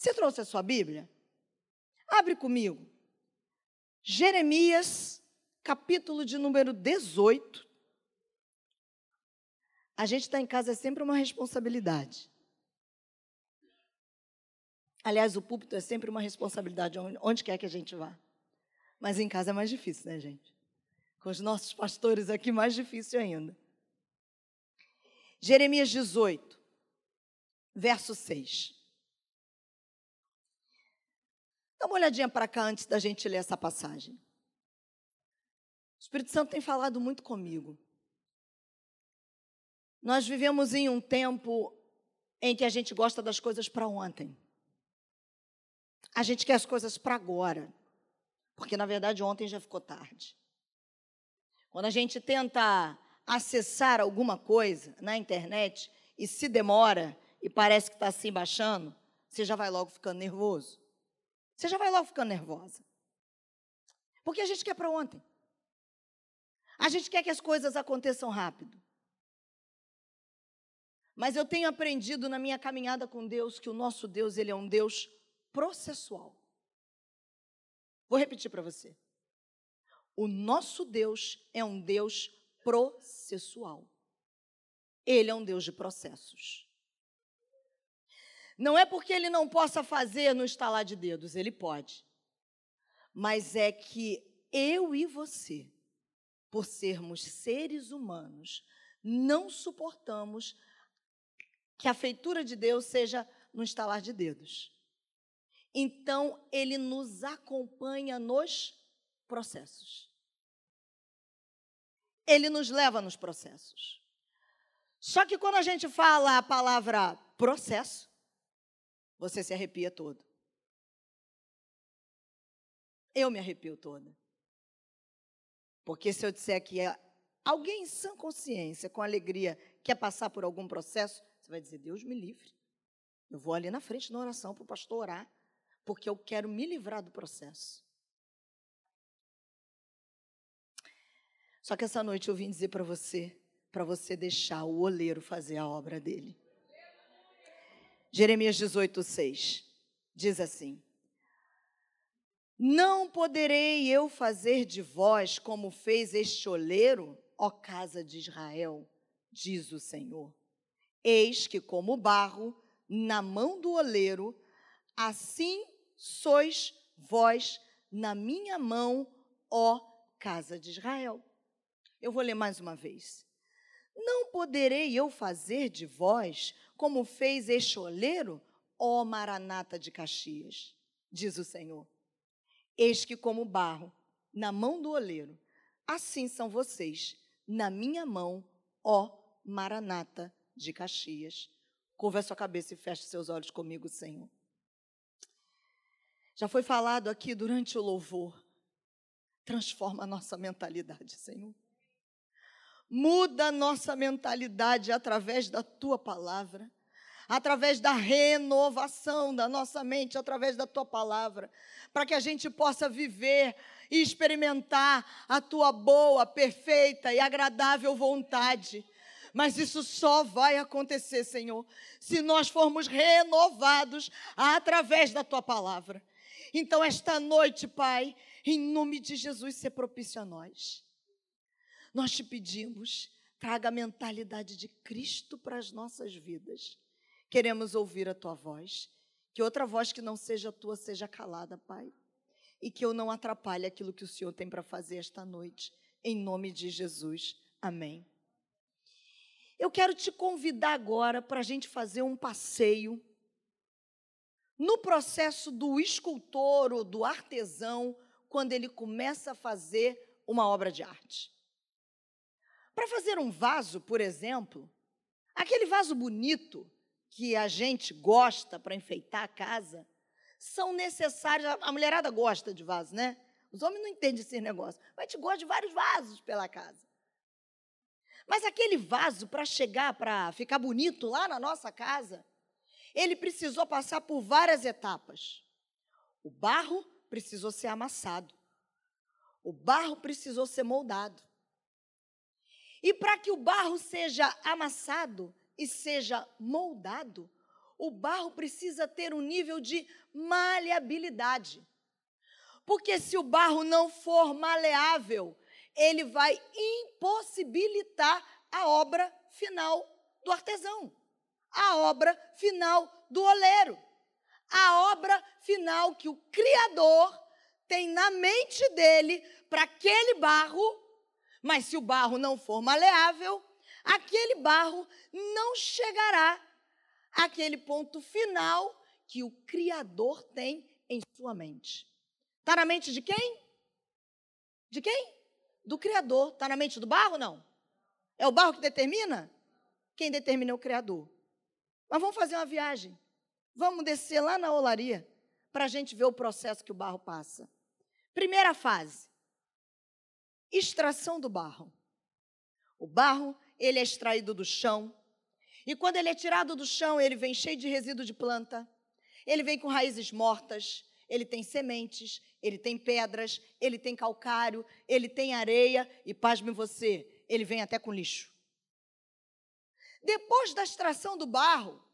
Você trouxe a sua Bíblia? Abre comigo. Jeremias, capítulo de número 18. A gente está em casa é sempre uma responsabilidade. Aliás, o púlpito é sempre uma responsabilidade, onde quer que a gente vá. Mas em casa é mais difícil, né, gente? Com os nossos pastores aqui, mais difícil ainda. Jeremias 18, verso 6. Dá uma olhadinha para cá antes da gente ler essa passagem. O Espírito Santo tem falado muito comigo. Nós vivemos em um tempo em que a gente gosta das coisas para ontem. A gente quer as coisas para agora. Porque, na verdade, ontem já ficou tarde. Quando a gente tenta acessar alguma coisa na internet e se demora e parece que está assim baixando, você já vai logo ficando nervoso. Você já vai logo ficando nervosa. Porque a gente quer para ontem. A gente quer que as coisas aconteçam rápido. Mas eu tenho aprendido na minha caminhada com Deus que o nosso Deus, ele é um Deus processual. Vou repetir para você. O nosso Deus é um Deus processual. Ele é um Deus de processos. Não é porque ele não possa fazer no estalar de dedos, ele pode. Mas é que eu e você, por sermos seres humanos, não suportamos que a feitura de Deus seja no estalar de dedos. Então, ele nos acompanha nos processos. Ele nos leva nos processos. Só que quando a gente fala a palavra processo, você se arrepia todo. Eu me arrepio toda. Porque se eu disser que é alguém em sã consciência, com alegria, quer passar por algum processo, você vai dizer: Deus me livre. Eu vou ali na frente na oração para o pastor orar porque eu quero me livrar do processo. Só que essa noite eu vim dizer para você, para você deixar o oleiro fazer a obra dele. Jeremias 18, 6 diz assim: Não poderei eu fazer de vós como fez este oleiro, ó casa de Israel, diz o Senhor. Eis que, como barro na mão do oleiro, assim sois vós na minha mão, ó casa de Israel. Eu vou ler mais uma vez. Não poderei eu fazer de vós como fez este oleiro, ó Maranata de Caxias, diz o Senhor. Eis que, como barro na mão do oleiro, assim são vocês na minha mão, ó Maranata de Caxias. Curva a sua cabeça e feche seus olhos comigo, Senhor. Já foi falado aqui durante o louvor. Transforma a nossa mentalidade, Senhor. Muda a nossa mentalidade através da tua palavra, através da renovação da nossa mente, através da tua palavra, para que a gente possa viver e experimentar a tua boa, perfeita e agradável vontade. Mas isso só vai acontecer, Senhor, se nós formos renovados através da tua palavra. Então, esta noite, Pai, em nome de Jesus, ser propício a nós. Nós te pedimos, traga a mentalidade de Cristo para as nossas vidas. Queremos ouvir a tua voz. Que outra voz que não seja a tua seja calada, Pai. E que eu não atrapalhe aquilo que o Senhor tem para fazer esta noite. Em nome de Jesus. Amém. Eu quero te convidar agora para a gente fazer um passeio no processo do escultor ou do artesão, quando ele começa a fazer uma obra de arte. Para fazer um vaso, por exemplo, aquele vaso bonito que a gente gosta para enfeitar a casa, são necessários. A mulherada gosta de vaso, né? Os homens não entendem esse negócio. Mas a gente gosta de vários vasos pela casa. Mas aquele vaso, para chegar, para ficar bonito lá na nossa casa, ele precisou passar por várias etapas. O barro precisou ser amassado. O barro precisou ser moldado. E para que o barro seja amassado e seja moldado, o barro precisa ter um nível de maleabilidade. Porque se o barro não for maleável, ele vai impossibilitar a obra final do artesão, a obra final do oleiro, a obra final que o Criador tem na mente dele para aquele barro, mas se o barro não for maleável, aquele barro não chegará àquele ponto final que o Criador tem em sua mente. Está na mente de quem? De quem? Do Criador. Está na mente do barro? Não. É o barro que determina? Quem determina é o Criador. Mas vamos fazer uma viagem. Vamos descer lá na olaria para a gente ver o processo que o barro passa. Primeira fase: extração do barro. O barro, ele é extraído do chão. E quando ele é tirado do chão, ele vem cheio de resíduo de planta. Ele vem com raízes mortas, ele tem sementes, ele tem pedras, ele tem calcário, ele tem areia e, pasme você, ele vem até com lixo. Depois da extração do barro,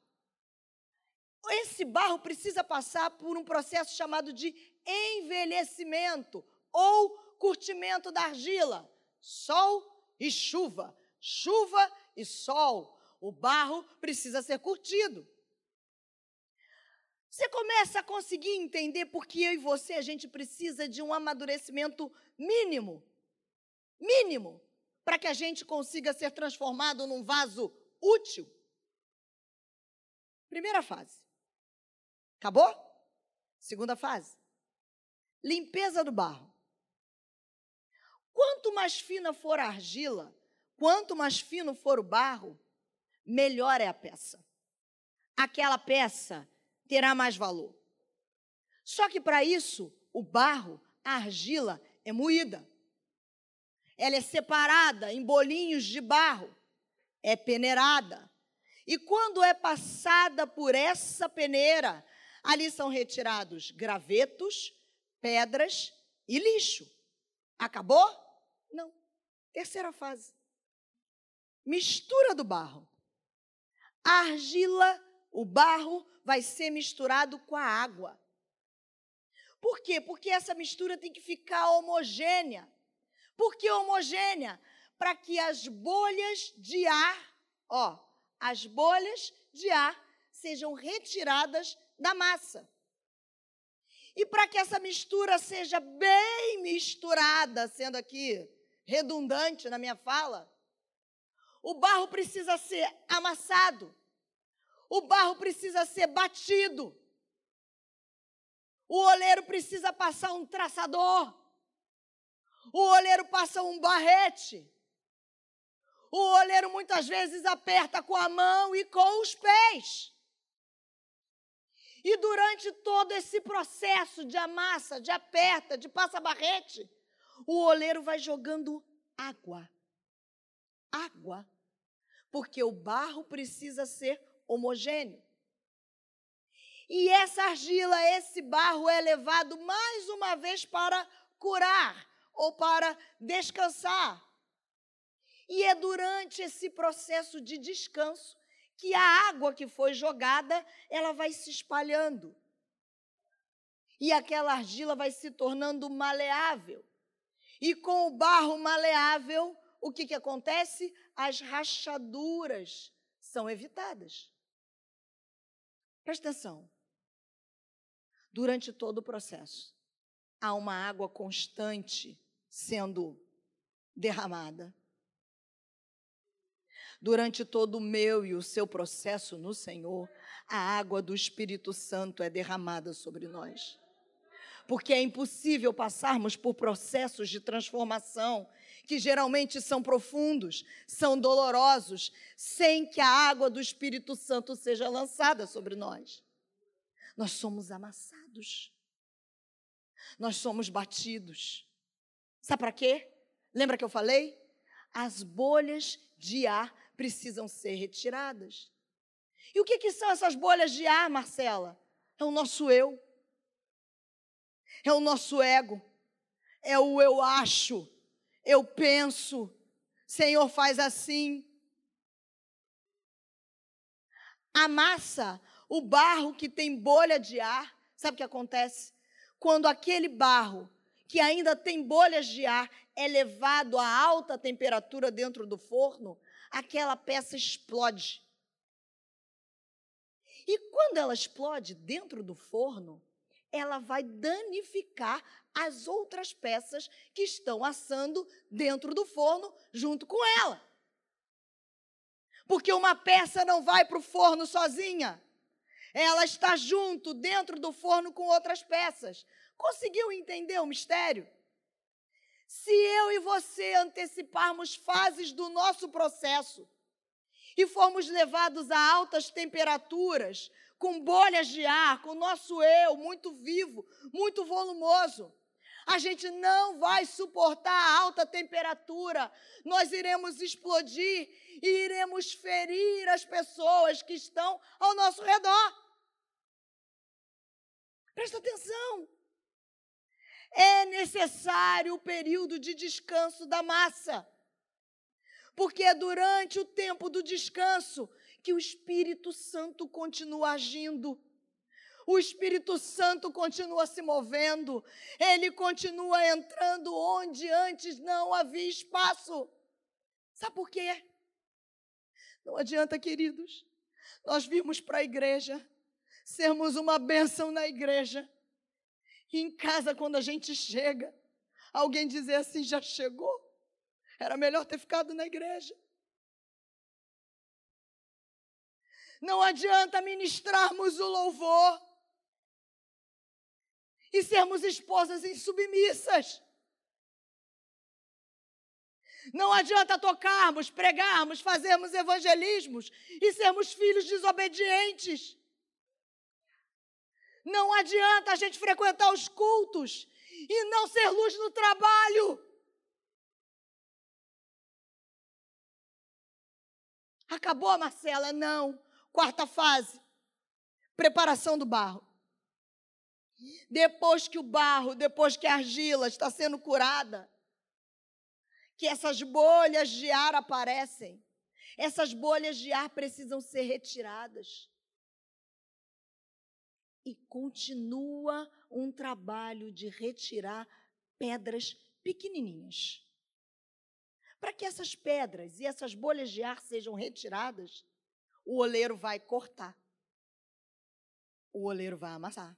esse barro precisa passar por um processo chamado de envelhecimento ou curtimento da argila. Sol e chuva, chuva e sol. O barro precisa ser curtido. Você começa a conseguir entender porque eu e você a gente precisa de um amadurecimento mínimo. Mínimo. Para que a gente consiga ser transformado num vaso útil. Primeira fase. Acabou? Segunda fase. Limpeza do barro. Quanto mais fina for a argila, quanto mais fino for o barro, melhor é a peça. Aquela peça terá mais valor. Só que para isso, o barro, a argila, é moída. Ela é separada em bolinhos de barro, é peneirada. E quando é passada por essa peneira, ali são retirados gravetos, pedras e lixo. Acabou? Não. Terceira fase. Mistura do barro. A argila, o barro, vai ser misturado com a água. Por quê? Porque essa mistura tem que ficar homogênea. Por que homogênea? Para que as bolhas de ar, ó, as bolhas de ar sejam retiradas da massa. E para que essa mistura seja bem misturada, sendo aqui redundante na minha fala, o barro precisa ser amassado. O barro precisa ser batido. O oleiro precisa passar um traçador. O oleiro passa um barrete. O oleiro muitas vezes aperta com a mão e com os pés. E durante todo esse processo de amassa, de aperta, de passa-barrete, o oleiro vai jogando água. Água. Porque o barro precisa ser homogêneo. E essa argila, esse barro é levado mais uma vez para curar ou para descansar. E é durante esse processo de descanso que a água que foi jogada, ela vai se espalhando. E aquela argila vai se tornando maleável. E com o barro maleável, o que, que acontece? As rachaduras são evitadas. Presta atenção. Durante todo o processo, há uma água constante sendo derramada. Durante todo o meu e o seu processo no Senhor, a água do Espírito Santo é derramada sobre nós. Porque é impossível passarmos por processos de transformação que geralmente são profundos, são dolorosos, sem que a água do Espírito Santo seja lançada sobre nós. Nós somos amassados. Nós somos batidos. Sabe para quê? Lembra que eu falei? As bolhas de ar precisam ser retiradas. E o que, que são essas bolhas de ar, Marcela? É o nosso eu. É o nosso ego. É o eu acho eu penso, Senhor, faz assim. A massa o barro que tem bolha de ar, sabe o que acontece? Quando aquele barro que ainda tem bolhas de ar é levado a alta temperatura dentro do forno, aquela peça explode. E quando ela explode dentro do forno, ela vai danificar as outras peças que estão assando dentro do forno junto com ela. Porque uma peça não vai para o forno sozinha. Ela está junto, dentro do forno, com outras peças. Conseguiu entender o mistério? Se eu e você anteciparmos fases do nosso processo e formos levados a altas temperaturas, com bolhas de ar, com o nosso eu muito vivo, muito volumoso, a gente não vai suportar a alta temperatura, nós iremos explodir e iremos ferir as pessoas que estão ao nosso redor. Presta atenção. É necessário o período de descanso da massa. Porque é durante o tempo do descanso que o Espírito Santo continua agindo. O Espírito Santo continua se movendo, ele continua entrando onde antes não havia espaço. Sabe por quê? Não adianta, queridos, nós vimos para a igreja, sermos uma bênção na igreja, e em casa, quando a gente chega, alguém dizer assim: já chegou? Era melhor ter ficado na igreja. Não adianta ministrarmos o louvor e sermos esposas insubmissas. Não adianta tocarmos, pregarmos, fazermos evangelismos e sermos filhos desobedientes. Não adianta a gente frequentar os cultos e não ser luz no trabalho. Acabou, Marcela? Não. Quarta fase: preparação do barro. Depois que o barro, depois que a argila está sendo curada, que essas bolhas de ar aparecem, essas bolhas de ar precisam ser retiradas. E continua um trabalho de retirar pedras pequenininhas. Para que essas pedras e essas bolhas de ar sejam retiradas, o oleiro vai cortar. O oleiro vai amassar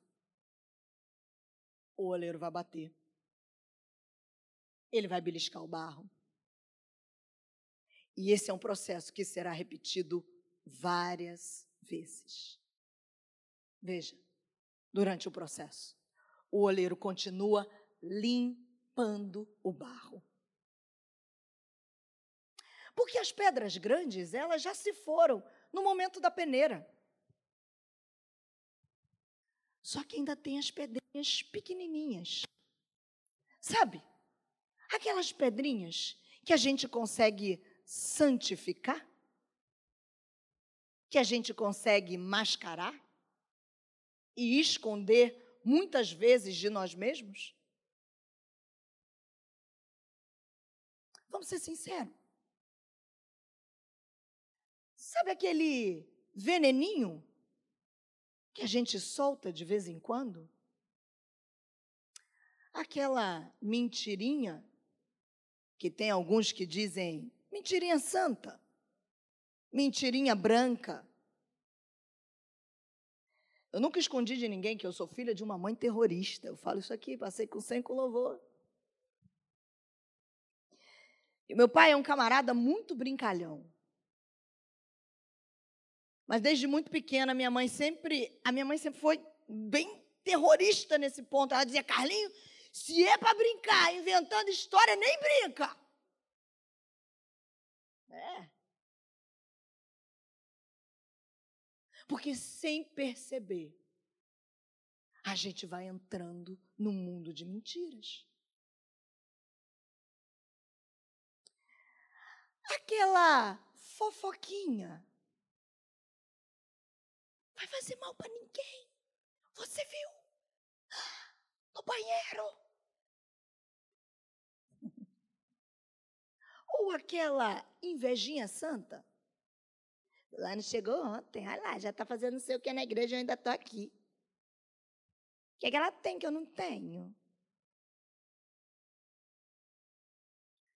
o oleiro vai bater. Ele vai beliscar o barro. E esse é um processo que será repetido várias vezes. Veja, durante o processo, o oleiro continua limpando o barro. Porque as pedras grandes, elas já se foram no momento da peneira. Só que ainda tem as pedrinhas pequenininhas. Sabe? Aquelas pedrinhas que a gente consegue santificar? Que a gente consegue mascarar? E esconder muitas vezes de nós mesmos? Vamos ser sinceros. Sabe aquele veneninho que a gente solta de vez em quando? Aquela mentirinha, que tem alguns que dizem mentirinha santa, mentirinha branca. Eu nunca escondi de ninguém que eu sou filha de uma mãe terrorista. Eu falo isso aqui, passei com 100 com louvor. E meu pai é um camarada muito brincalhão. Mas desde muito pequena, minha mãe sempre, a minha mãe sempre foi bem terrorista nesse ponto. Ela dizia: "Carlinho, se é para brincar inventando história, nem brinca". É. Porque sem perceber, a gente vai entrando no mundo de mentiras. Aquela fofoquinha vai fazer mal para ninguém. Você viu? No banheiro. Ou aquela invejinha santa. Lá não chegou ontem, olha lá, já está fazendo não sei o que na igreja, eu ainda estou aqui. O que, é que ela tem que eu não tenho?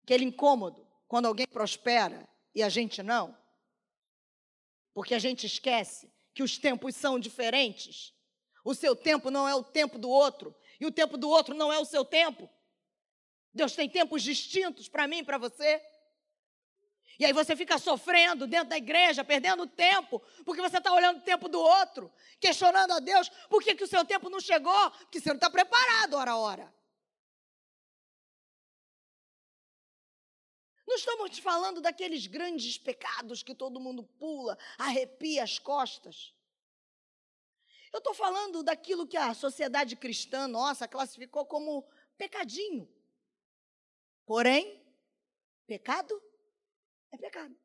Aquele incômodo, quando alguém prospera e a gente não. Porque a gente esquece que os tempos são diferentes. O seu tempo não é o tempo do outro, e o tempo do outro não é o seu tempo. Deus tem tempos distintos para mim e para você. E aí você fica sofrendo dentro da igreja, perdendo tempo, porque você está olhando o tempo do outro, questionando a Deus por que, que o seu tempo não chegou, porque você não está preparado hora a Não estamos falando daqueles grandes pecados que todo mundo pula, arrepia as costas. Eu estou falando daquilo que a sociedade cristã nossa classificou como pecadinho. Porém, pecado é pecado.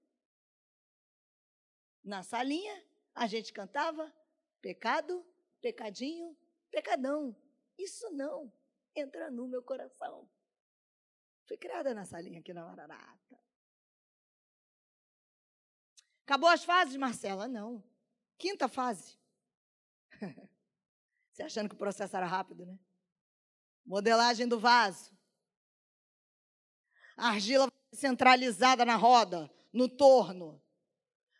Na salinha, a gente cantava pecado, pecadinho, pecadão. Isso não entra no meu coração. Fui criada na salinha aqui na Mararata. Acabou as fases, Marcela? Não. Quinta fase. Você achando que o processo era rápido, né? Modelagem do vaso. A argila centralizada na roda, no torno.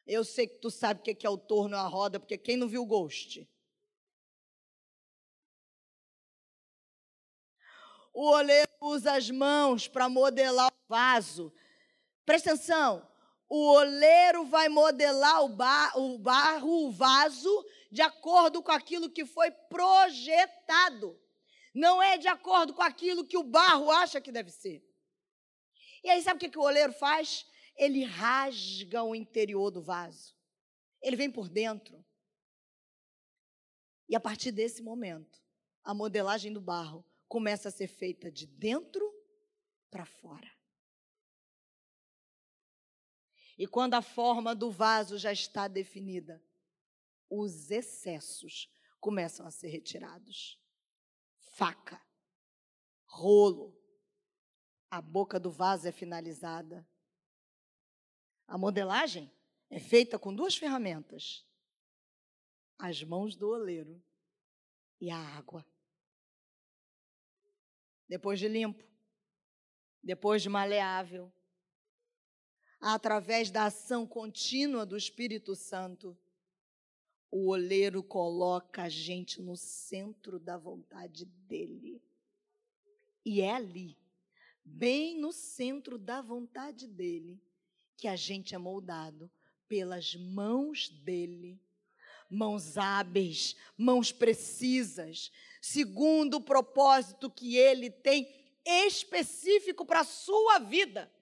Eu sei que tu sabe o que é o torno e a roda, porque quem não viu o Ghost? O oleiro usa as mãos para modelar o vaso. Presta atenção. O oleiro vai modelar o, bar, o barro, o vaso, de acordo com aquilo que foi projetado. Não é de acordo com aquilo que o barro acha que deve ser. E aí, sabe o que, que o oleiro faz? Ele rasga o interior do vaso. Ele vem por dentro. E a partir desse momento, a modelagem do barro começa a ser feita de dentro para fora. E quando a forma do vaso já está definida, os excessos começam a ser retirados. Faca, rolo, a boca do vaso é finalizada. A modelagem é feita com duas ferramentas: as mãos do oleiro e a água. Depois de limpo, depois de maleável, através da ação contínua do Espírito Santo, o oleiro coloca a gente no centro da vontade dele. E é ali, bem no centro da vontade dele, que a gente é moldado pelas mãos dele. Mãos hábeis, mãos precisas, segundo o propósito que ele tem específico para a sua vida.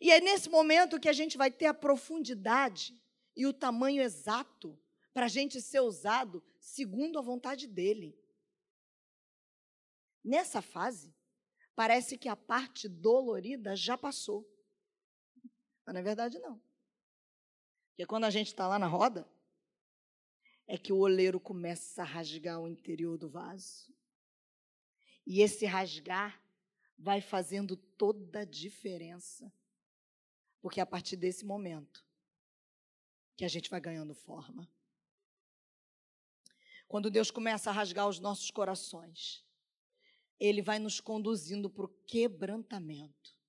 E é nesse momento que a gente vai ter a profundidade e o tamanho exato para a gente ser usado segundo a vontade dele. Nessa fase, parece que a parte dolorida já passou. Mas é verdade, não. Porque quando a gente está lá na roda, é que o oleiro começa a rasgar o interior do vaso. E esse rasgar vai fazendo toda a diferença. Porque é a partir desse momento que a gente vai ganhando forma. Quando Deus começa a rasgar os nossos corações, Ele vai nos conduzindo para o quebrantamento.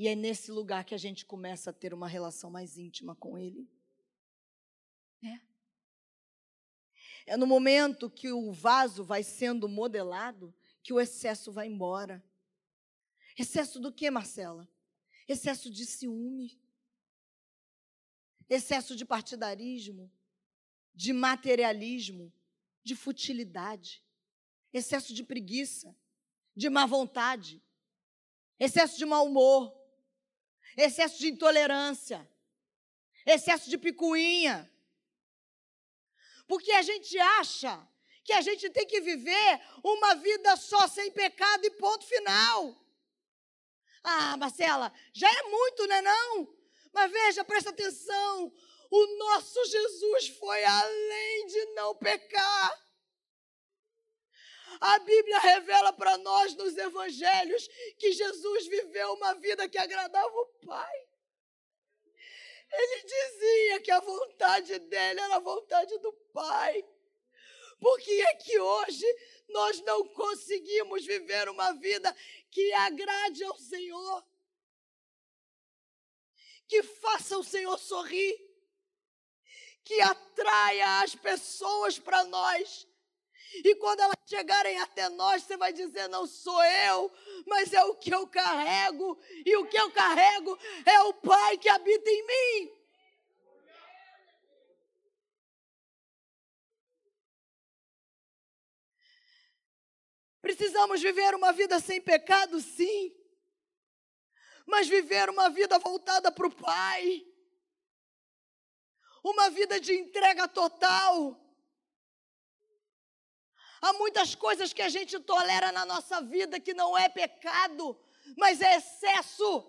E é nesse lugar que a gente começa a ter uma relação mais íntima com Ele. É. É no momento que o vaso vai sendo modelado que o excesso vai embora. Excesso do que, Marcela? excesso de ciúme, excesso de partidarismo, de materialismo, de futilidade, excesso de preguiça, de má vontade, excesso de mau humor, excesso de intolerância, excesso de picuinha. Porque a gente acha que a gente tem que viver uma vida só sem pecado e ponto final. Ah, Marcela, já é muito, não é não? Mas veja, presta atenção. O nosso Jesus foi além de não pecar. A Bíblia revela para nós nos evangelhos que Jesus viveu uma vida que agradava o Pai. Ele dizia que a vontade dele era a vontade do Pai. Por que é que hoje nós não conseguimos viver uma vida que agrade ao Senhor? Que faça o Senhor sorrir, que atraia as pessoas para nós. E quando elas chegarem até nós, você vai dizer: não sou eu, mas é o que eu carrego, e o que eu carrego é o Pai que habita em mim. Precisamos viver uma vida sem pecado, sim, mas viver uma vida voltada para o Pai, uma vida de entrega total. Há muitas coisas que a gente tolera na nossa vida que não é pecado, mas é excesso.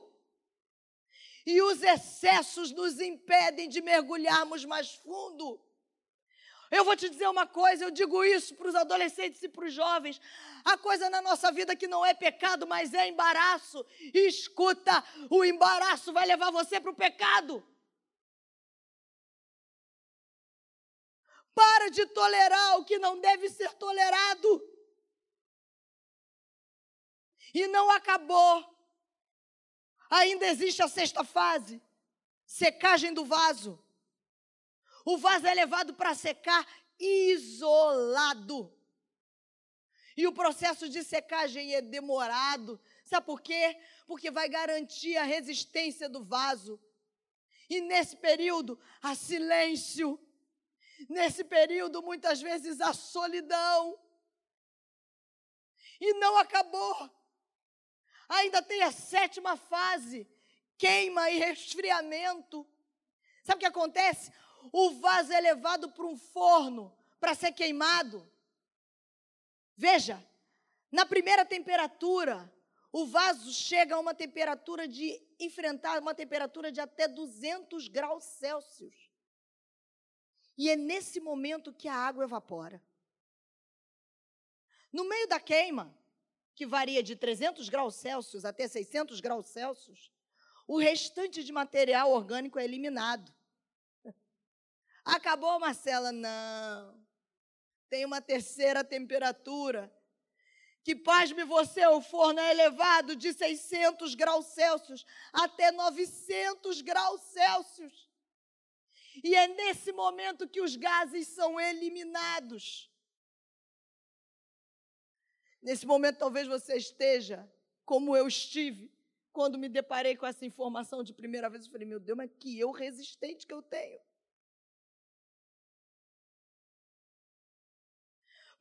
E os excessos nos impedem de mergulharmos mais fundo. Eu vou te dizer uma coisa, eu digo isso para os adolescentes e para os jovens. Há coisa na nossa vida que não é pecado, mas é embaraço. escuta, o embaraço vai levar você para o pecado. Para de tolerar o que não deve ser tolerado. E não acabou. Ainda existe a sexta fase secagem do vaso. O vaso é levado para secar isolado. E o processo de secagem é demorado. Sabe por quê? Porque vai garantir a resistência do vaso. E nesse período, há silêncio. Nesse período, muitas vezes, há solidão. E não acabou. Ainda tem a sétima fase: queima e resfriamento. Sabe o que acontece? o vaso é levado para um forno para ser queimado. Veja, na primeira temperatura, o vaso chega a uma temperatura de enfrentar uma temperatura de até 200 graus Celsius. E é nesse momento que a água evapora. No meio da queima, que varia de 300 graus Celsius até 600 graus Celsius, o restante de material orgânico é eliminado. Acabou, Marcela? Não. Tem uma terceira temperatura. Que, pasme você, o forno é elevado de 600 graus Celsius até 900 graus Celsius. E é nesse momento que os gases são eliminados. Nesse momento, talvez você esteja como eu estive quando me deparei com essa informação de primeira vez. Eu falei, meu Deus, mas que eu resistente que eu tenho.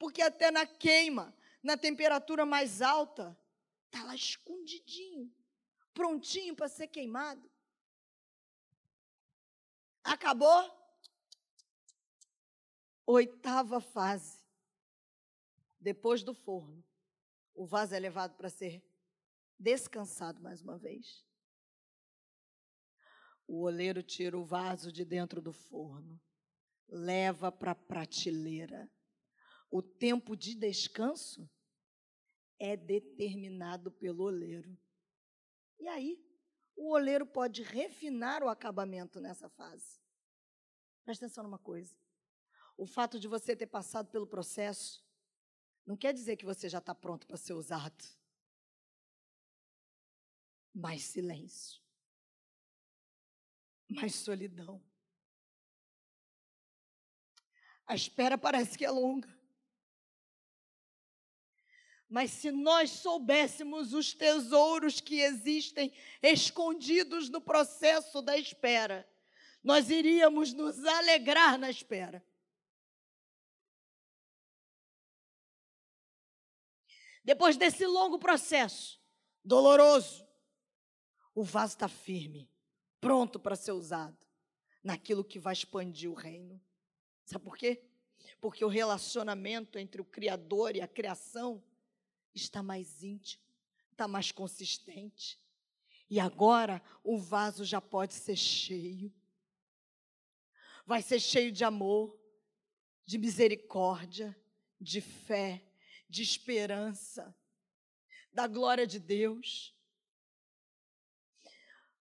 porque até na queima, na temperatura mais alta, está lá escondidinho, prontinho para ser queimado. Acabou? Oitava fase. Depois do forno, o vaso é levado para ser descansado mais uma vez. O oleiro tira o vaso de dentro do forno, leva para a prateleira o tempo de descanso é determinado pelo oleiro. E aí, o oleiro pode refinar o acabamento nessa fase. Presta atenção numa coisa. O fato de você ter passado pelo processo não quer dizer que você já está pronto para ser usado. Mais silêncio. Mais solidão. A espera parece que é longa. Mas se nós soubéssemos os tesouros que existem escondidos no processo da espera, nós iríamos nos alegrar na espera. Depois desse longo processo, doloroso, o vaso está firme, pronto para ser usado naquilo que vai expandir o reino. Sabe por quê? Porque o relacionamento entre o Criador e a criação está mais íntimo, está mais consistente. E agora o vaso já pode ser cheio. Vai ser cheio de amor, de misericórdia, de fé, de esperança, da glória de Deus.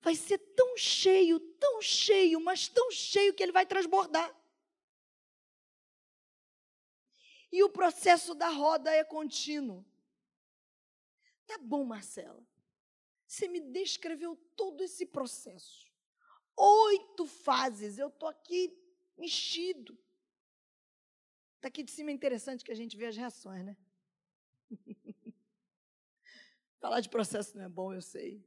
Vai ser tão cheio, tão cheio, mas tão cheio que ele vai transbordar. E o processo da roda é contínuo. Tá bom, Marcela. Você me descreveu todo esse processo. Oito fases. Eu estou aqui mexido. Daqui de cima é interessante que a gente vê as reações, né? Falar de processo não é bom, eu sei.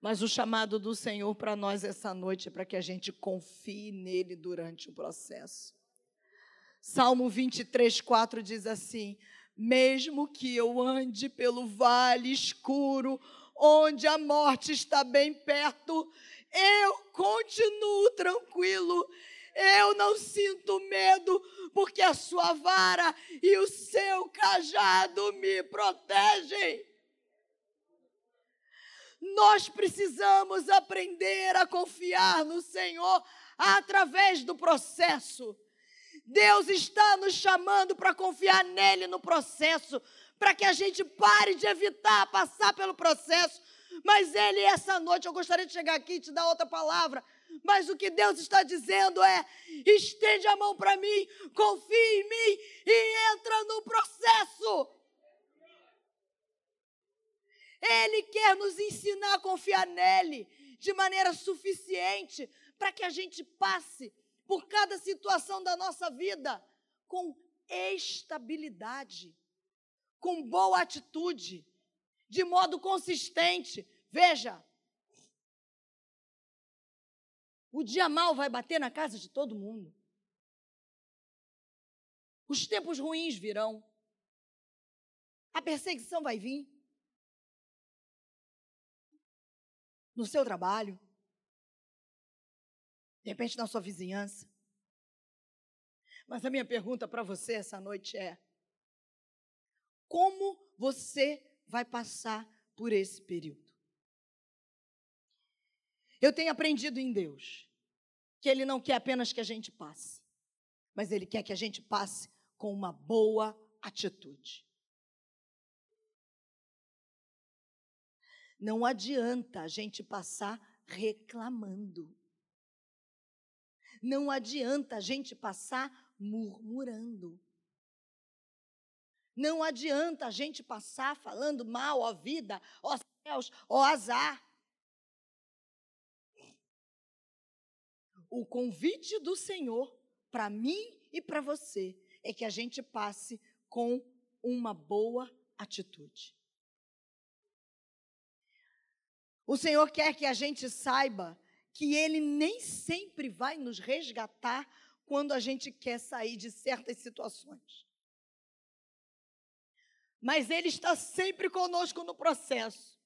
Mas o chamado do Senhor para nós essa noite é para que a gente confie nele durante o processo. Salmo 23, 4 diz assim: Mesmo que eu ande pelo vale escuro, onde a morte está bem perto, eu continuo tranquilo. Eu não sinto medo, porque a sua vara e o seu cajado me protegem. Nós precisamos aprender a confiar no Senhor através do processo. Deus está nos chamando para confiar nele no processo, para que a gente pare de evitar passar pelo processo. Mas ele, essa noite, eu gostaria de chegar aqui e te dar outra palavra. Mas o que Deus está dizendo é: estende a mão para mim, confie em mim e entra no processo. Ele quer nos ensinar a confiar nele de maneira suficiente para que a gente passe por cada situação da nossa vida com estabilidade, com boa atitude, de modo consistente. Veja, o dia mal vai bater na casa de todo mundo. Os tempos ruins virão. A perseguição vai vir. no seu trabalho, de repente na sua vizinhança. Mas a minha pergunta para você essa noite é: como você vai passar por esse período? Eu tenho aprendido em Deus que Ele não quer apenas que a gente passe, mas Ele quer que a gente passe com uma boa atitude. Não adianta a gente passar reclamando. Não adianta a gente passar murmurando. Não adianta a gente passar falando mal, ó vida, ó céus, ó azar. O convite do Senhor para mim e para você é que a gente passe com uma boa atitude. O Senhor quer que a gente saiba que Ele nem sempre vai nos resgatar quando a gente quer sair de certas situações. Mas Ele está sempre conosco no processo.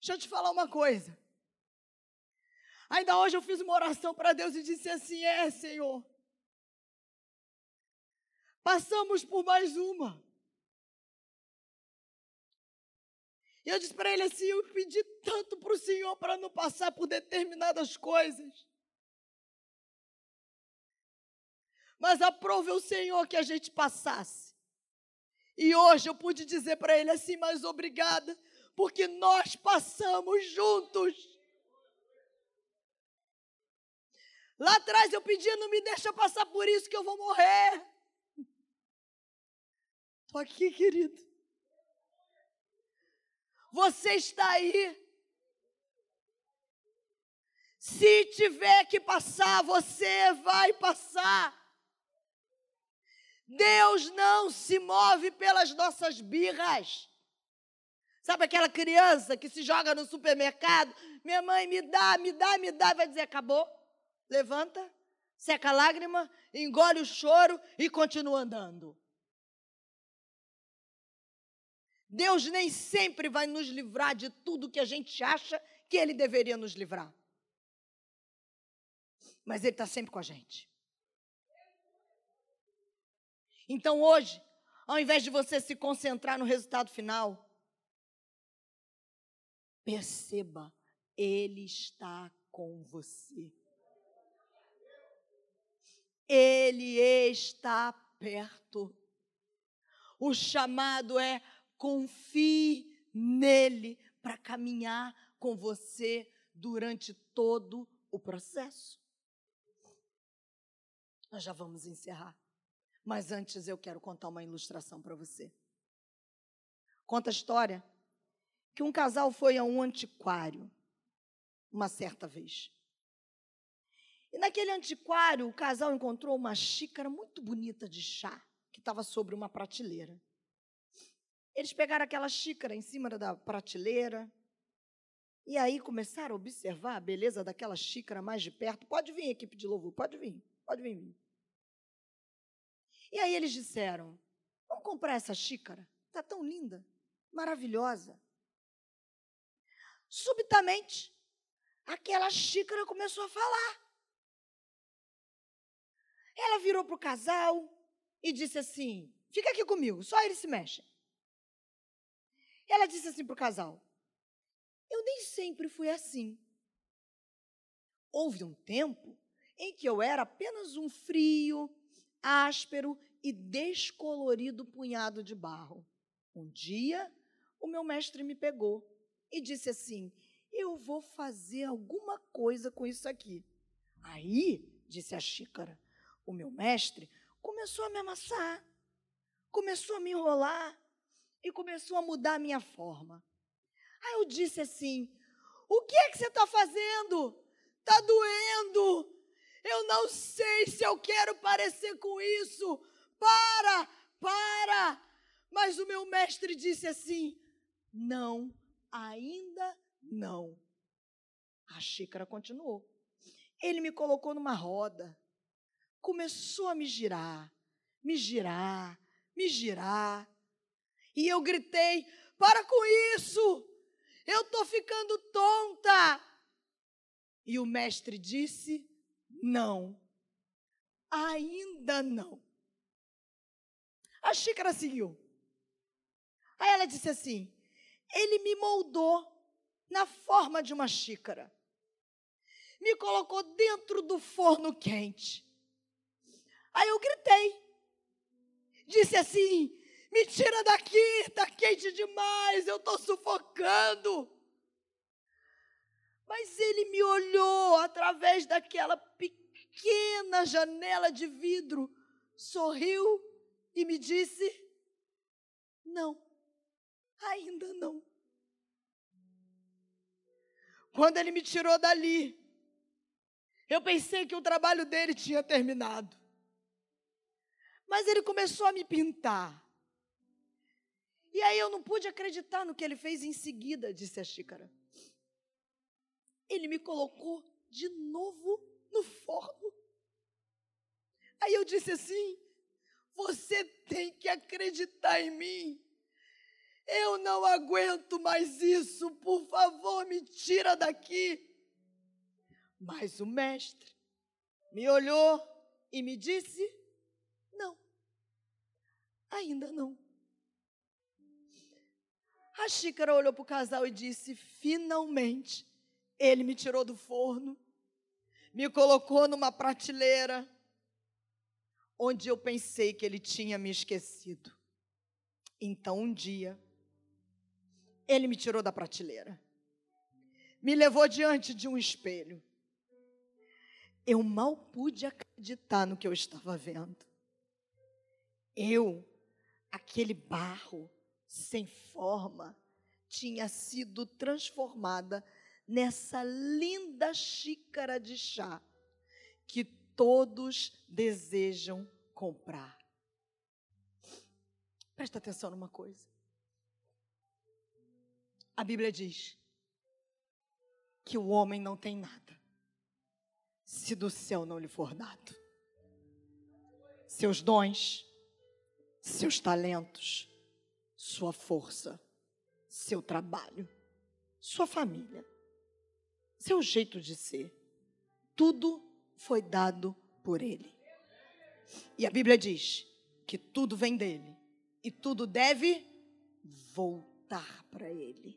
Deixa eu te falar uma coisa. Ainda hoje eu fiz uma oração para Deus e disse assim: É, Senhor. Passamos por mais uma. E eu disse para ele assim: eu pedi tanto para o Senhor para não passar por determinadas coisas. Mas aprove o Senhor que a gente passasse. E hoje eu pude dizer para ele assim: mas obrigada, porque nós passamos juntos. Lá atrás eu pedia, não me deixa passar por isso que eu vou morrer. Estou aqui, querido. Você está aí. Se tiver que passar, você vai passar. Deus não se move pelas nossas birras. Sabe aquela criança que se joga no supermercado? Minha mãe me dá, me dá, me dá, vai dizer: acabou. Levanta, seca a lágrima, engole o choro e continua andando. Deus nem sempre vai nos livrar de tudo que a gente acha que Ele deveria nos livrar. Mas Ele está sempre com a gente. Então hoje, ao invés de você se concentrar no resultado final, perceba, Ele está com você. Ele está perto. O chamado é confie nele para caminhar com você durante todo o processo. Nós já vamos encerrar. Mas antes eu quero contar uma ilustração para você. Conta a história que um casal foi a um antiquário uma certa vez. E naquele antiquário, o casal encontrou uma xícara muito bonita de chá que estava sobre uma prateleira. Eles pegaram aquela xícara em cima da prateleira e aí começaram a observar a beleza daquela xícara mais de perto. Pode vir, equipe de louvor, pode vir, pode vir. E aí eles disseram: Vamos comprar essa xícara? Está tão linda, maravilhosa. Subitamente, aquela xícara começou a falar. Ela virou para o casal e disse assim: Fica aqui comigo, só eles se mexem. Ela disse assim para o casal: Eu nem sempre fui assim. Houve um tempo em que eu era apenas um frio, áspero e descolorido punhado de barro. Um dia, o meu mestre me pegou e disse assim: Eu vou fazer alguma coisa com isso aqui. Aí, disse a xícara, o meu mestre começou a me amassar, começou a me enrolar e começou a mudar a minha forma. Aí eu disse assim: O que é que você está fazendo? Está doendo. Eu não sei se eu quero parecer com isso. Para, para. Mas o meu mestre disse assim: Não, ainda não. A xícara continuou. Ele me colocou numa roda começou a me girar, me girar, me girar. E eu gritei: para com isso! Eu estou ficando tonta! E o mestre disse: não, ainda não. A xícara seguiu. Aí ela disse assim: ele me moldou na forma de uma xícara, me colocou dentro do forno quente Aí eu gritei. Disse assim: me tira daqui, está quente demais, eu estou sufocando. Mas ele me olhou através daquela pequena janela de vidro, sorriu e me disse: Não, ainda não. Quando ele me tirou dali, eu pensei que o trabalho dele tinha terminado. Mas ele começou a me pintar. E aí eu não pude acreditar no que ele fez em seguida, disse a xícara. Ele me colocou de novo no forno. Aí eu disse assim: Você tem que acreditar em mim. Eu não aguento mais isso. Por favor, me tira daqui. Mas o mestre me olhou e me disse: Ainda não. A xícara olhou para o casal e disse: Finalmente, ele me tirou do forno, me colocou numa prateleira, onde eu pensei que ele tinha me esquecido. Então, um dia, ele me tirou da prateleira, me levou diante de um espelho. Eu mal pude acreditar no que eu estava vendo. Eu aquele barro sem forma tinha sido transformada nessa linda xícara de chá que todos desejam comprar. Presta atenção numa coisa. A Bíblia diz que o homem não tem nada se do céu não lhe for dado. Seus dons, seus talentos, sua força, seu trabalho, sua família, seu jeito de ser. Tudo foi dado por Ele. E a Bíblia diz que tudo vem dele e tudo deve voltar para Ele.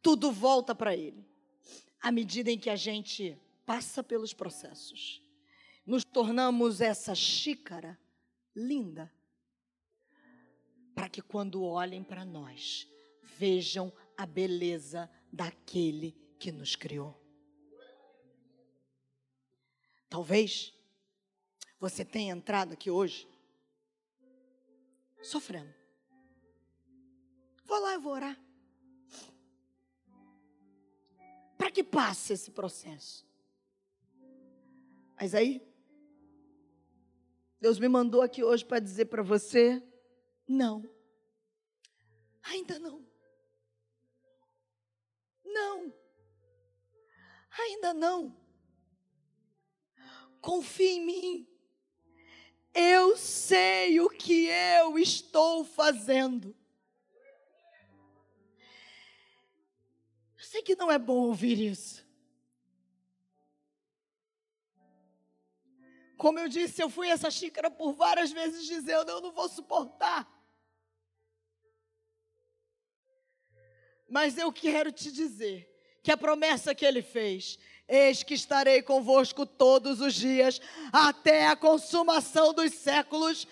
Tudo volta para Ele. À medida em que a gente passa pelos processos, nos tornamos essa xícara linda, para que quando olhem para nós, vejam a beleza daquele que nos criou. Talvez você tenha entrado aqui hoje sofrendo. Vou lá, eu vou orar. Para que passe esse processo. Mas aí, Deus me mandou aqui hoje para dizer para você: não, ainda não. Não, ainda não. Confie em mim. Eu sei o que eu estou fazendo. Eu sei que não é bom ouvir isso. Como eu disse, eu fui essa xícara por várias vezes dizendo: eu não vou suportar. Mas eu quero te dizer que a promessa que ele fez, eis que estarei convosco todos os dias, até a consumação dos séculos,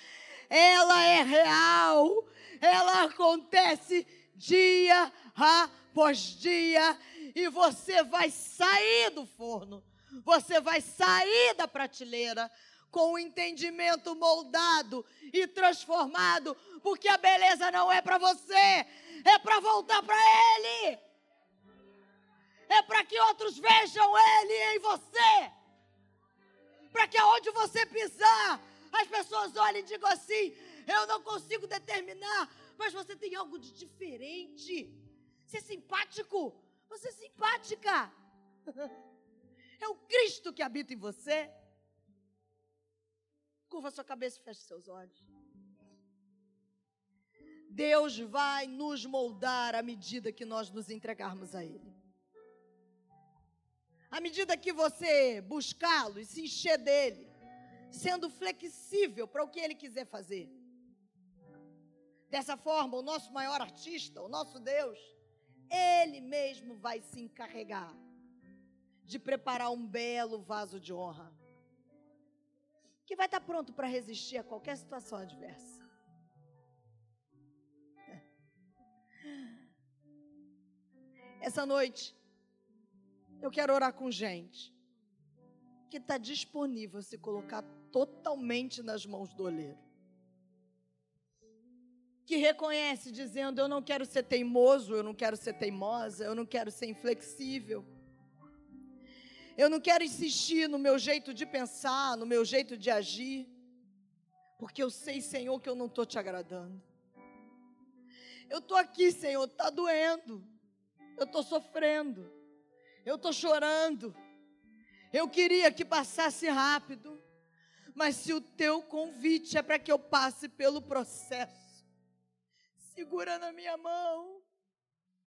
ela é real, ela acontece dia após dia, e você vai sair do forno, você vai sair da prateleira com o entendimento moldado e transformado, porque a beleza não é para você, é para voltar para Ele. É para que outros vejam Ele em você. Para que aonde você pisar, as pessoas olhem e digam assim: eu não consigo determinar, mas você tem algo de diferente. Você é simpático, você é simpática. É o Cristo que habita em você. Curva sua cabeça e feche seus olhos. Deus vai nos moldar à medida que nós nos entregarmos a Ele. À medida que você buscá-lo e se encher dele, sendo flexível para o que Ele quiser fazer. Dessa forma, o nosso maior artista, o nosso Deus, Ele mesmo vai se encarregar de preparar um belo vaso de honra, que vai estar pronto para resistir a qualquer situação adversa. Essa noite, eu quero orar com gente que está disponível a se colocar totalmente nas mãos do oleiro. Que reconhece, dizendo: Eu não quero ser teimoso, eu não quero ser teimosa, eu não quero ser inflexível. Eu não quero insistir no meu jeito de pensar, no meu jeito de agir, porque eu sei, Senhor, que eu não estou te agradando. Eu estou aqui, Senhor, está doendo eu estou sofrendo, eu estou chorando. Eu queria que passasse rápido, mas se o teu convite é para que eu passe pelo processo, segura na minha mão,